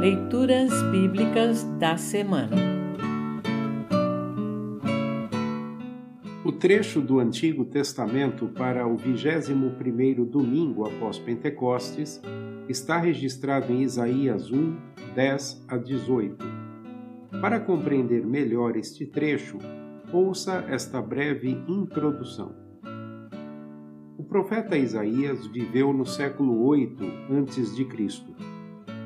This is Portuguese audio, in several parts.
Leituras Bíblicas da Semana O trecho do Antigo Testamento para o 21º domingo após Pentecostes está registrado em Isaías 1, 10 a 18. Para compreender melhor este trecho, ouça esta breve introdução. O profeta Isaías viveu no século 8 a.C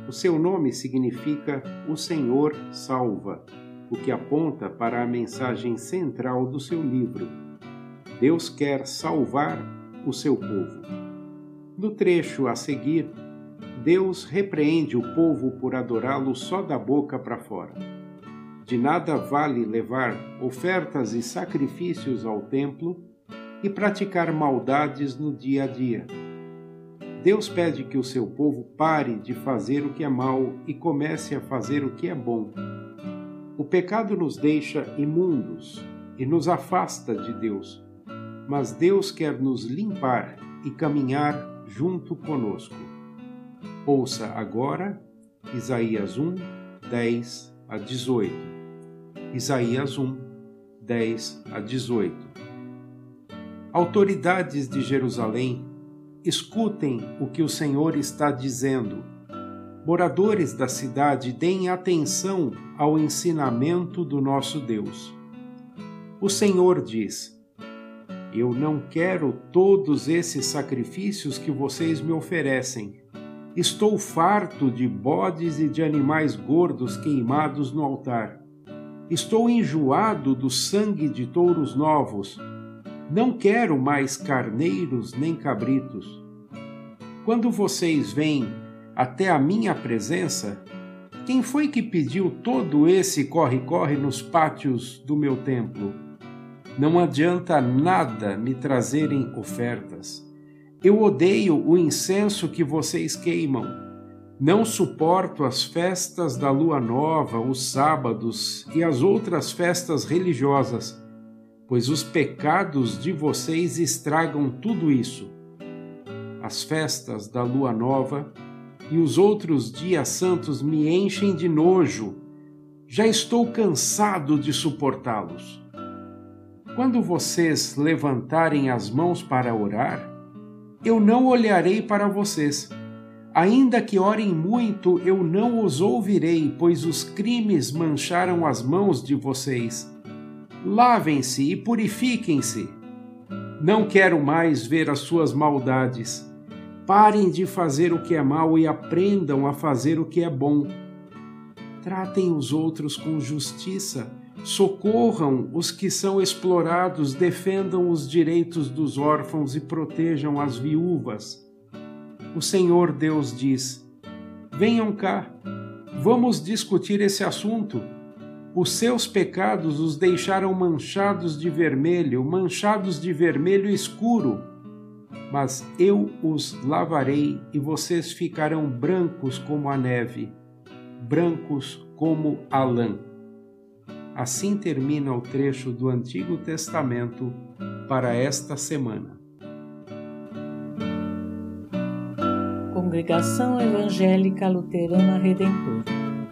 o seu nome significa O Senhor Salva, o que aponta para a mensagem central do seu livro. Deus quer salvar o seu povo. No trecho a seguir, Deus repreende o povo por adorá-lo só da boca para fora. De nada vale levar ofertas e sacrifícios ao templo e praticar maldades no dia a dia Deus pede que o seu povo pare de fazer o que é mal e comece a fazer o que é bom. O pecado nos deixa imundos e nos afasta de Deus, mas Deus quer nos limpar e caminhar junto conosco. Ouça agora Isaías 1, 10 a 18. Isaías 1, 10 a 18. Autoridades de Jerusalém escutem o que o Senhor está dizendo. Moradores da cidade, deem atenção ao ensinamento do nosso Deus. O Senhor diz: Eu não quero todos esses sacrifícios que vocês me oferecem. Estou farto de bodes e de animais gordos queimados no altar. Estou enjoado do sangue de touros novos não quero mais carneiros nem cabritos. Quando vocês vêm até a minha presença, quem foi que pediu todo esse corre-corre nos pátios do meu templo? Não adianta nada me trazerem ofertas. Eu odeio o incenso que vocês queimam. Não suporto as festas da lua nova, os sábados e as outras festas religiosas pois os pecados de vocês estragam tudo isso. As festas da lua nova e os outros dias santos me enchem de nojo. Já estou cansado de suportá-los. Quando vocês levantarem as mãos para orar, eu não olharei para vocês. Ainda que orem muito, eu não os ouvirei, pois os crimes mancharam as mãos de vocês lavem-se e purifiquem-se. Não quero mais ver as suas maldades. Parem de fazer o que é mal e aprendam a fazer o que é bom. Tratem os outros com justiça, socorram os que são explorados, defendam os direitos dos órfãos e protejam as viúvas. O Senhor Deus diz: Venham cá, vamos discutir esse assunto. Os seus pecados os deixaram manchados de vermelho, manchados de vermelho escuro. Mas eu os lavarei e vocês ficarão brancos como a neve, brancos como a lã. Assim termina o trecho do Antigo Testamento para esta semana. Congregação Evangélica Luterana Redentor